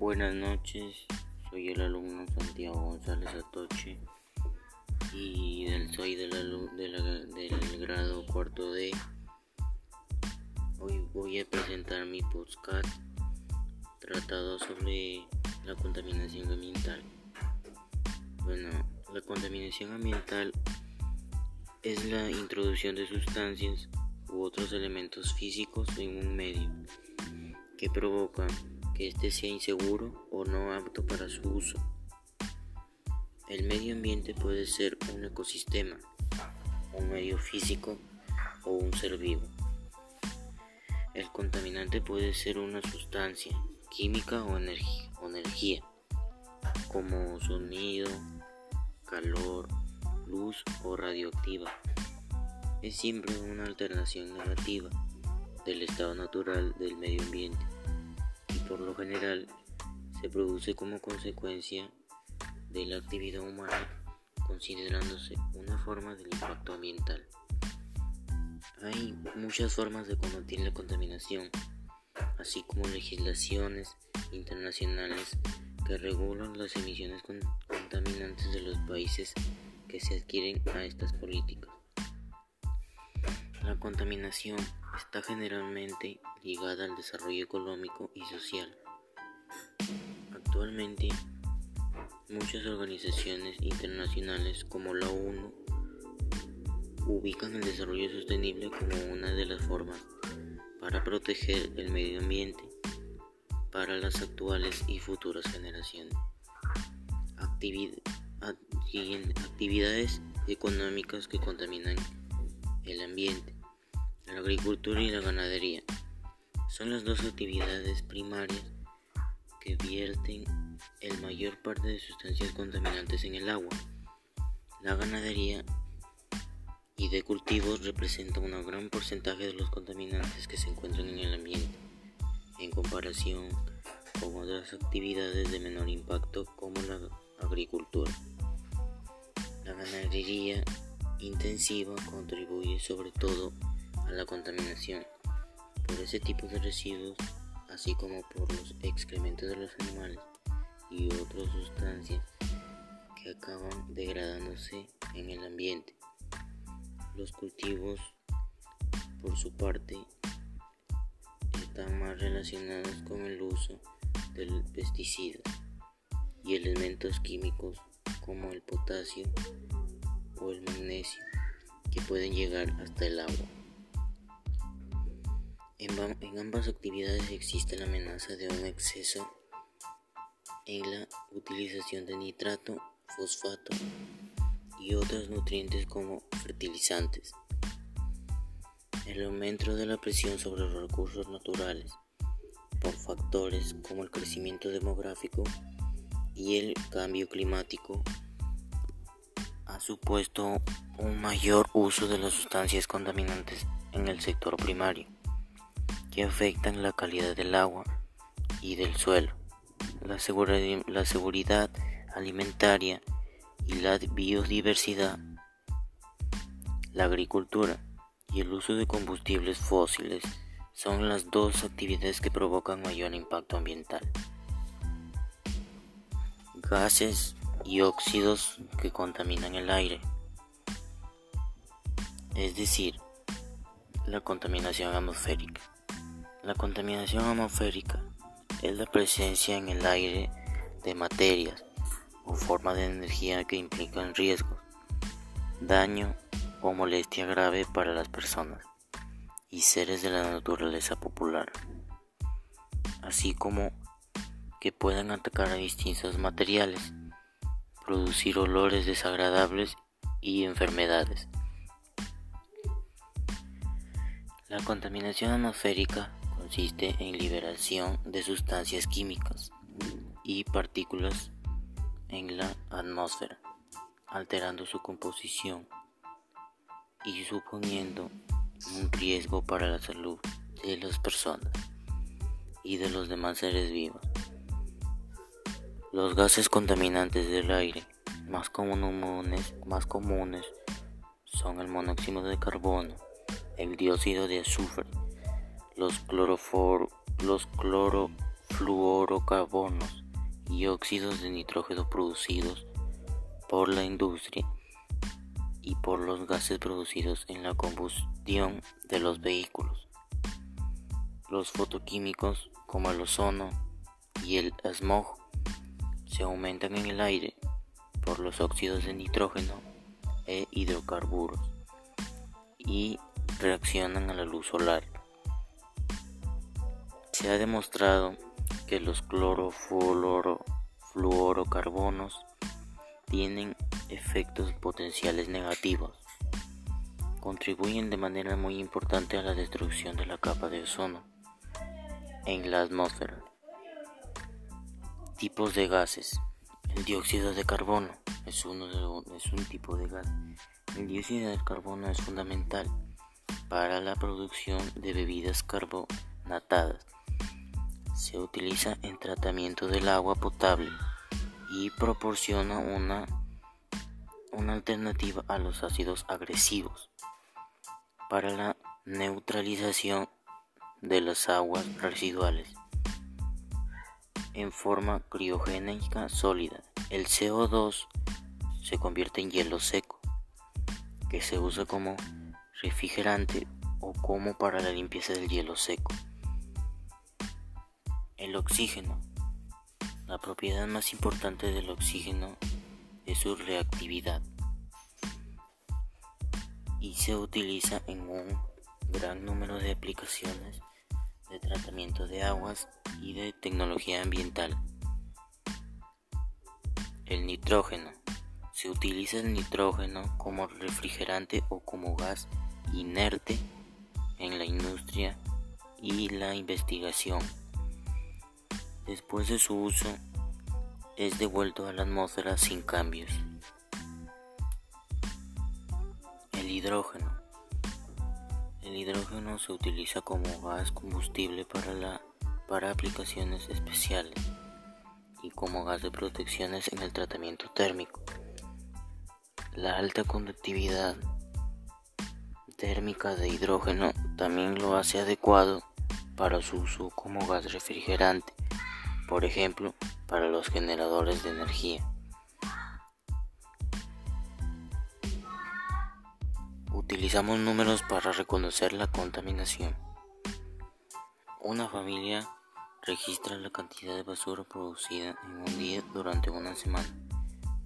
Buenas noches, soy el alumno Santiago González Atoche y del, soy del, del grado cuarto D. Hoy voy a presentar mi podcast tratado sobre la contaminación ambiental. Bueno, la contaminación ambiental es la introducción de sustancias u otros elementos físicos en un medio que provocan que éste sea inseguro o no apto para su uso. El medio ambiente puede ser un ecosistema, un medio físico o un ser vivo. El contaminante puede ser una sustancia química o, energía, como sonido, calor, luz o radioactiva. Es siempre una alternación negativa del estado natural del medio ambiente por lo general se produce como consecuencia de la actividad humana considerándose una forma del impacto ambiental. Hay muchas formas de combatir la contaminación, así como legislaciones internacionales que regulan las emisiones contaminantes de los países que se adquieren a estas políticas. La contaminación está generalmente ligada al desarrollo económico y social. Actualmente, muchas organizaciones internacionales como la ONU ubican el desarrollo sostenible como una de las formas para proteger el medio ambiente para las actuales y futuras generaciones. actividades económicas que contaminan el ambiente. La agricultura y la ganadería son las dos actividades primarias que vierten el mayor parte de sustancias contaminantes en el agua. La ganadería y de cultivos representa un gran porcentaje de los contaminantes que se encuentran en el ambiente, en comparación con otras actividades de menor impacto como la agricultura. La ganadería intensiva contribuye sobre todo la contaminación por ese tipo de residuos, así como por los excrementos de los animales y otras sustancias que acaban degradándose en el ambiente. Los cultivos, por su parte, están más relacionados con el uso del pesticida y elementos químicos como el potasio o el magnesio que pueden llegar hasta el agua. En, ambas actividades existe la amenaza de un exceso en la utilización de nitrato, fosfato y otros nutrientes como fertilizantes. El aumento de la presión sobre los recursos naturales por factores como el crecimiento demográfico y el cambio climático ha supuesto un mayor uso de las sustancias contaminantes en el sector primario, que afectan la calidad del agua y del suelo, la, la seguridad alimentaria y la biodiversidad, la agricultura y el uso de combustibles fósiles son las dos actividades que provocan mayor impacto ambiental. Gases y óxidos que contaminan el aire, es decir, la contaminación atmosférica. La contaminación atmosférica es la presencia en el aire de materias o formas de energía que implican riesgos, daño o molestia grave para las personas y seres de la naturaleza popular, así como que puedan atacar a distintos materiales, producir olores desagradables y enfermedades. La contaminación atmosférica consiste en liberación de sustancias químicas y partículas en la atmósfera, alterando su composición y suponiendo un riesgo para la salud de las personas y de los demás seres vivos. Los gases contaminantes del aire más comunes, más comunes son el monóxido de carbono, el dióxido de azufre, los, los clorofluorocarbonos, fluorocarbonos y óxidos de nitrógeno producidos por la industria y por los gases producidos en la combustión de los vehículos. Los fotoquímicos como el ozono y el smog se aumentan en el aire por los óxidos de nitrógeno e hidrocarburos y reaccionan a la luz solar. Se ha demostrado que los clorofluorocarbonos tienen efectos potenciales negativos. Contribuyen de manera muy importante a la destrucción de la capa de ozono en la atmósfera. Tipos de gases. El dióxido de carbono es, uno es un tipo de gas. El dióxido de carbono es fundamental para la producción de bebidas carbonatadas se utiliza en tratamiento del agua potable y proporciona una, una alternativa a los ácidos agresivos para la neutralización de las aguas residuales en forma criogénica sólida. El CO2 se convierte en hielo seco, que se usa como refrigerante o como para la limpieza del hielo seco. El oxígeno. La propiedad más importante del oxígeno es su reactividad y se utiliza en un gran número de aplicaciones de tratamiento de aguas y de tecnología ambiental. El nitrógeno. Se utiliza el nitrógeno como refrigerante o como gas inerte en la industria y la investigación. Después de su uso, es devuelto a la atmósfera sin cambios. El hidrógeno. El hidrógeno se utiliza como gas combustible para, la, para aplicaciones especiales y como gas de protecciones en el tratamiento térmico. La alta conductividad térmica de hidrógeno también lo hace adecuado para su uso como gas refrigerante por ejemplo, para los generadores de energía. Utilizamos números para reconocer la contaminación. Una familia registra la cantidad de basura producida en un día durante una semana.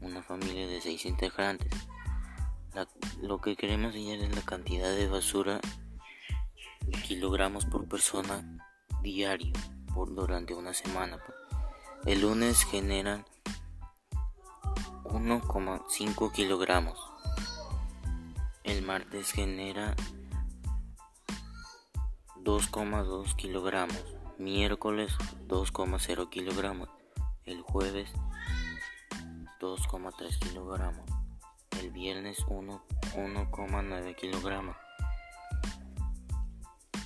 Una familia de 6 integrantes. lo que queremos hallar es la cantidad de basura en kilogramos por persona diario durante una semana. El lunes generan 1,5 kilogramos. El martes genera 2,2 kilogramos. Miércoles 2,0 kilogramos. El jueves 2,3 kilogramos. El viernes 1,9 kilogramos.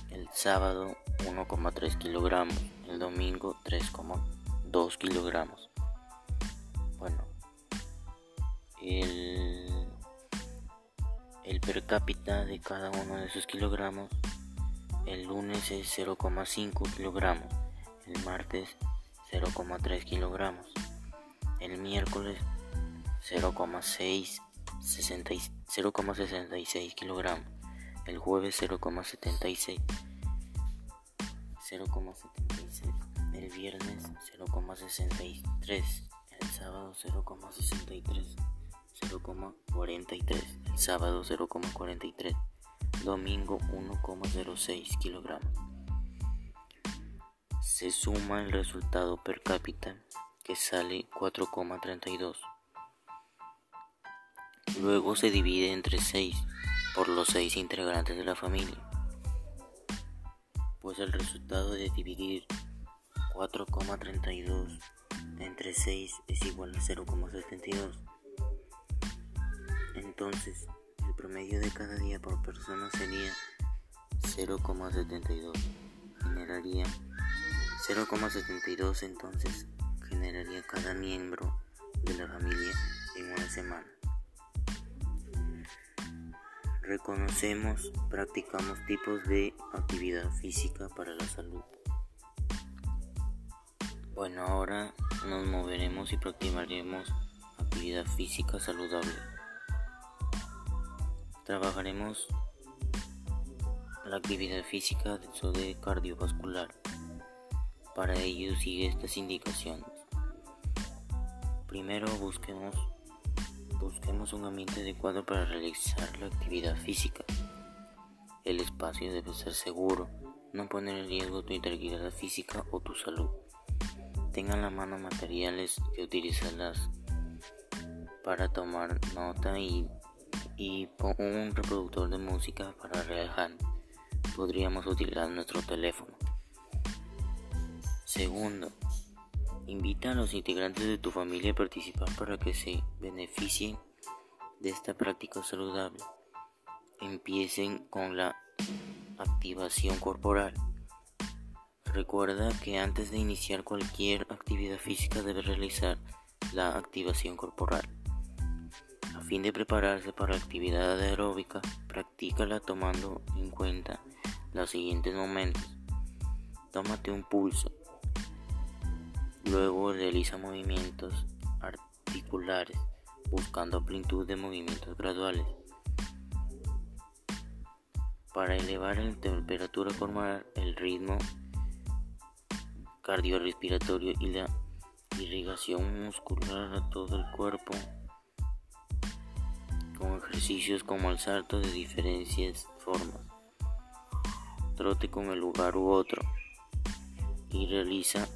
El sábado 1,3 kilogramos el domingo 3,2 kilogramos. Bueno, el, el per cápita de cada uno de esos kilogramos, el lunes es 0,5 kilogramos, el martes 0,3 kilogramos, el miércoles 0,6 0,66 kilogramos, el jueves 0,76 0,76, el viernes 0,63, el sábado 0,63, 0,43, el sábado 0,43, domingo 1,06 kilogramos. Se suma el resultado per cápita que sale 4,32. Luego se divide entre 6 por los 6 integrantes de la familia pues el resultado de dividir 4,32 entre 6 es igual a 0,72. Entonces, el promedio de cada día por persona sería 0,72. Generaría 0,72 entonces generaría cada miembro de la familia en una semana. Reconocemos, practicamos tipos de actividad física para la salud. Bueno, ahora nos moveremos y practicaremos actividad física saludable. Trabajaremos la actividad física de cardiovascular. Para ello sigue estas indicaciones. Primero busquemos, busquemos un ambiente adecuado para realizar la actividad física. El espacio debe ser seguro, no poner en riesgo tu integridad física o tu salud. Tenga en la mano materiales que utilizarás para tomar nota y, y un reproductor de música para relajar. Podríamos utilizar nuestro teléfono. Segundo, invita a los integrantes de tu familia a participar para que se beneficien de esta práctica saludable. Empiecen con la activación corporal. Recuerda que antes de iniciar cualquier actividad física debe realizar la activación corporal. A fin de prepararse para la actividad aeróbica, practícala tomando en cuenta los siguientes momentos. Tómate un pulso Luego realiza movimientos articulares buscando amplitud de movimientos graduales. Para elevar la temperatura corporal, el ritmo cardiorrespiratorio y la irrigación muscular a todo el cuerpo con ejercicios como el salto de diferentes formas, trote con el lugar u otro y realiza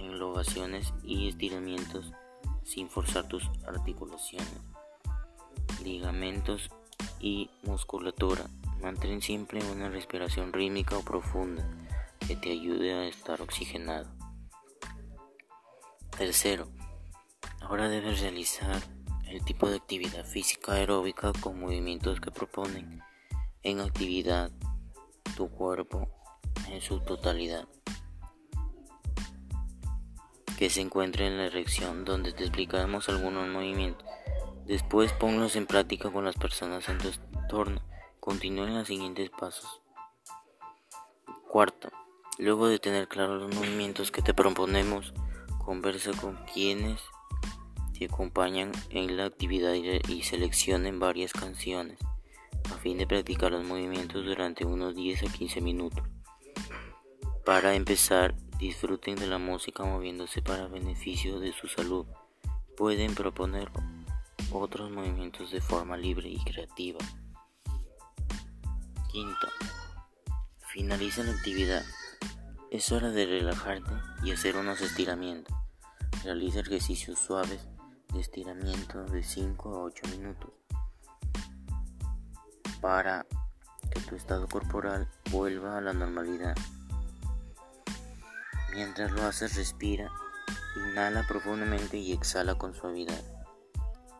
englobaciones y estiramientos sin forzar tus articulaciones, ligamentos y musculatura. Mantén siempre una respiración rítmica o profunda que te ayude a estar oxigenado. Tercero, ahora debes realizar el tipo de actividad física aeróbica con movimientos que proponen en actividad tu cuerpo en su totalidad que se encuentre en la erección donde te explicamos algunos movimientos. Después ponlos en práctica con las personas en tu entorno. Continúen los siguientes pasos. Cuarto, luego de tener claros los movimientos que te proponemos, conversa con quienes te acompañan en la actividad y seleccionen varias canciones a fin de practicar los movimientos durante unos 10 a 15 minutos. Para empezar, disfruten de la música moviéndose para beneficio de su salud. Pueden proponer otros movimientos de forma libre y creativa. Quinto, finaliza la actividad. Es hora de relajarte y hacer unos estiramientos. Realiza ejercicios suaves de estiramiento de 5 a 8 minutos para que tu estado corporal vuelva a la normalidad. Mientras lo haces, respira, inhala profundamente y exhala con suavidad.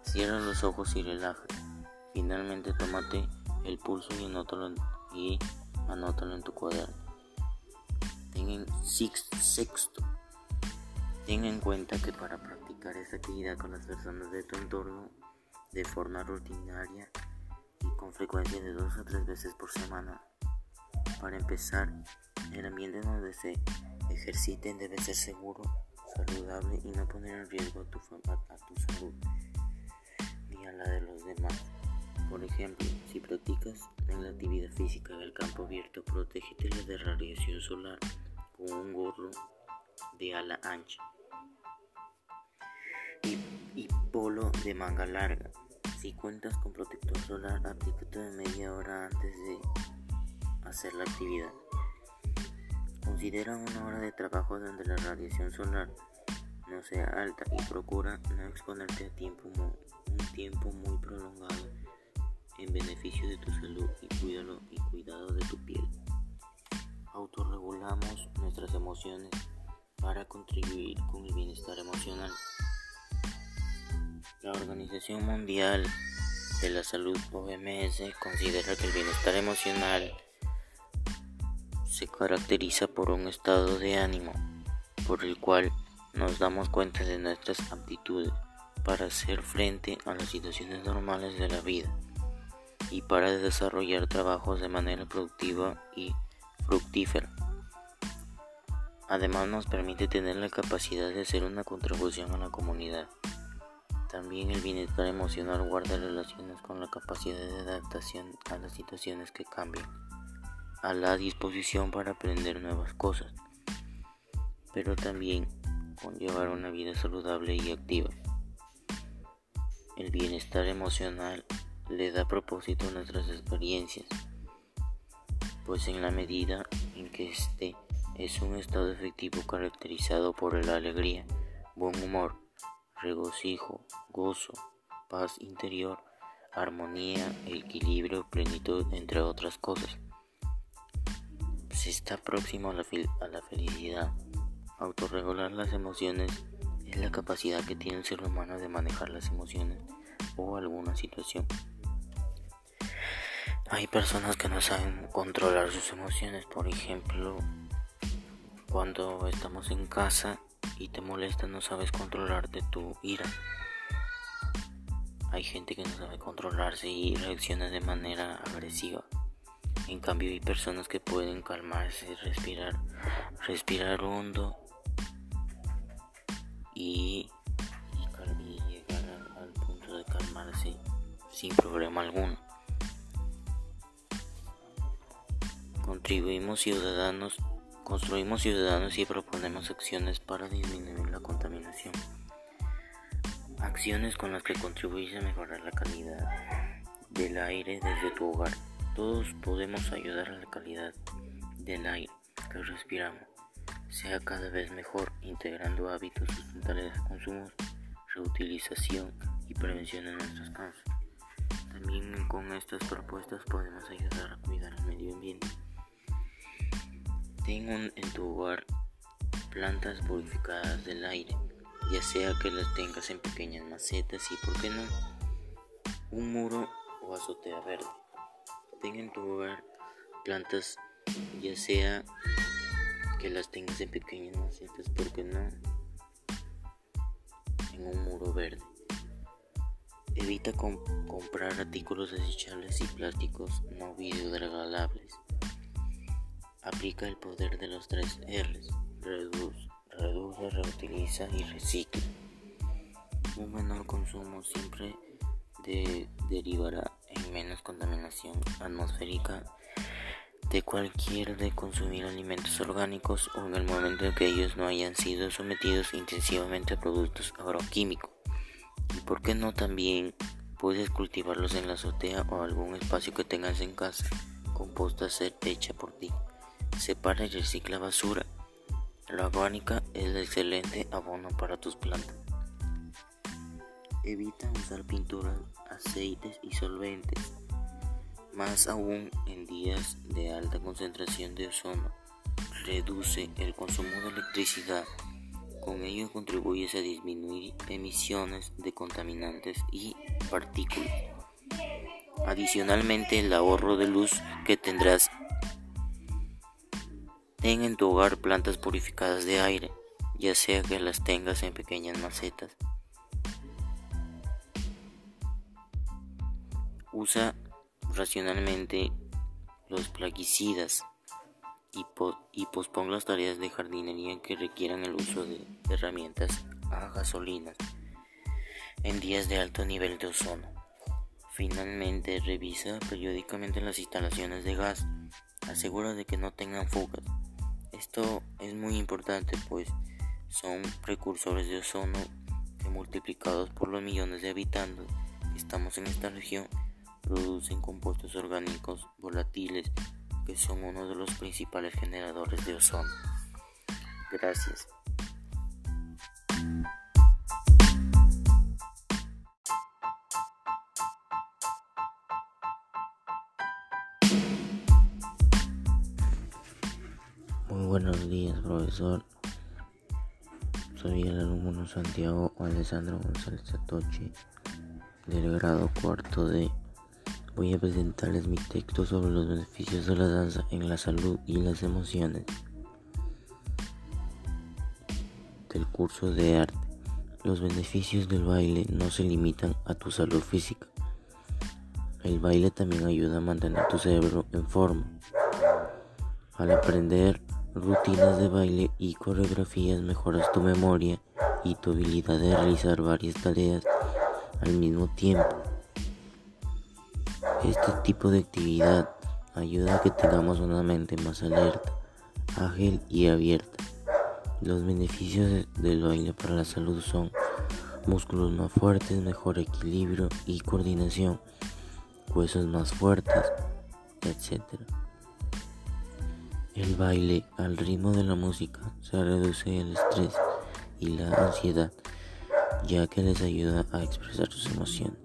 Cierra los ojos y relaja. Finalmente, tómate el pulso y anótalo, en tu cuaderno. Ten en sexto. Ten en cuenta que para practicar esta actividad con las personas de tu entorno de forma rutinaria y con frecuencia de dos o tres veces por semana, para empezar, el ambiente donde se ejerciten debe ser seguro, saludable y no poner en riesgo a tu, salud ni a la de los demás. Por ejemplo, si practicas en la actividad física del campo abierto, protégete de radiación solar con un gorro de ala ancha y, polo de manga larga. Si cuentas con protector solar, aplícate media hora antes de hacer la actividad. Considera una hora de trabajo donde la radiación solar no sea alta y procura no exponerte a tiempo un tiempo muy prolongado en beneficio de tu salud y cuidado, y cuidado de tu piel. Autorregulamos nuestras emociones para contribuir con el bienestar emocional. La Organización Mundial de la Salud OMS considera que el bienestar emocional se caracteriza por un estado de ánimo por el cual nos damos cuenta de nuestras aptitudes para hacer frente a las situaciones normales de la vida y para desarrollar trabajos de manera productiva y fructífera. Además nos permite tener la capacidad de hacer una contribución a la comunidad. También el bienestar emocional guarda relaciones con la capacidad de adaptación a las situaciones que cambian, a la disposición para aprender nuevas cosas, pero también con llevar una vida saludable y activa. El bienestar emocional le da propósito a nuestras experiencias, pues en la medida en que este es un estado efectivo caracterizado por la alegría, buen humor, regocijo, gozo, paz interior, armonía, equilibrio, plenitud, entre otras cosas. Se está próximo a la, a la felicidad. Autorregular las emociones es la capacidad que tiene el ser humano de manejar las emociones o alguna situación. Hay personas que no saben controlar sus emociones, por ejemplo, cuando estamos en casa y te molesta no sabes controlarte tu ira. Hay gente que no sabe controlarse y reacciona de manera agresiva. En cambio hay personas que pueden calmarse, respirar, respirar hondo y, llegar al, punto de calmarse sin problema alguno. Contribuimos ciudadanos Construimos ciudadanos y proponemos acciones para disminuir la contaminación. Acciones con las que contribuyes a mejorar la calidad del aire desde tu hogar. Todos podemos ayudar a la calidad del aire que respiramos sea cada vez mejor, integrando hábitos sustentables de consumo, reutilización y prevención en nuestras casas. También con estas propuestas podemos ayudar a cuidar el medio ambiente. Ten en tu hogar plantas purificadas del aire, ya sea que las tengas en pequeñas macetas y, por qué no, un muro o azotea verde. Ten en tu hogar plantas, ya sea que las tengas en pequeñas macetas, por qué no, en un muro verde. Evita comprar artículos desechables y plásticos no biodegradables. Aplica el poder de los tres R's. Reduce, reduce, reutiliza y recicla. Un menor consumo siempre derivará en menos contaminación atmosférica de cualquier de consumir alimentos orgánicos o en el momento en que ellos no hayan sido sometidos intensivamente a productos agroquímicos. Y por qué no también puedes cultivarlos en la azotea o algún espacio que tengas en casa. Composta ser hecha por ti. Separa y recicla basura. La orgánica es el excelente abono para tus plantas. Evita usar pinturas, aceites y solventes, más aún en días de alta concentración de ozono. Reduce el consumo de electricidad. Con ello contribuyes a disminuir emisiones de contaminantes y partículas. Adicionalmente, el ahorro de luz que tendrás Ten en tu hogar plantas purificadas de aire, ya sea que las tengas en pequeñas macetas. Usa racionalmente los plaguicidas y, y pospon las tareas de jardinería que requieran el uso de herramientas a gasolinas en días de alto nivel de ozono. Finalmente, revisa periódicamente las instalaciones de gas. Asegura de que no tengan fugas esto es muy importante pues son precursores de ozono que multiplicados por los millones de habitantes que estamos en esta región producen compuestos orgánicos volátiles que son uno de los principales generadores de ozono. Gracias. buenos días, profesor. Soy el alumno Santiago Alessandro González Satochi del grado cuarto de. Voy a presentarles mi texto sobre los beneficios de la danza en la salud y las emociones del curso de arte. Los beneficios del baile no se limitan a tu salud física. El baile también ayuda a mantener tu cerebro en forma. Al aprender rutinas de baile y coreografías mejoras tu memoria y tu habilidad de realizar varias tareas al mismo tiempo. Este tipo de actividad ayuda a que tengamos una mente más alerta, ágil y abierta. Los beneficios del baile para la salud son músculos más fuertes, mejor equilibrio y coordinación, huesos más fuertes, etc. El baile al ritmo de la música se reduce el estrés y la ansiedad, ya que les ayuda a expresar sus emociones.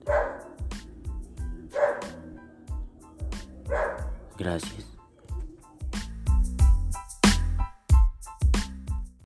Gracias.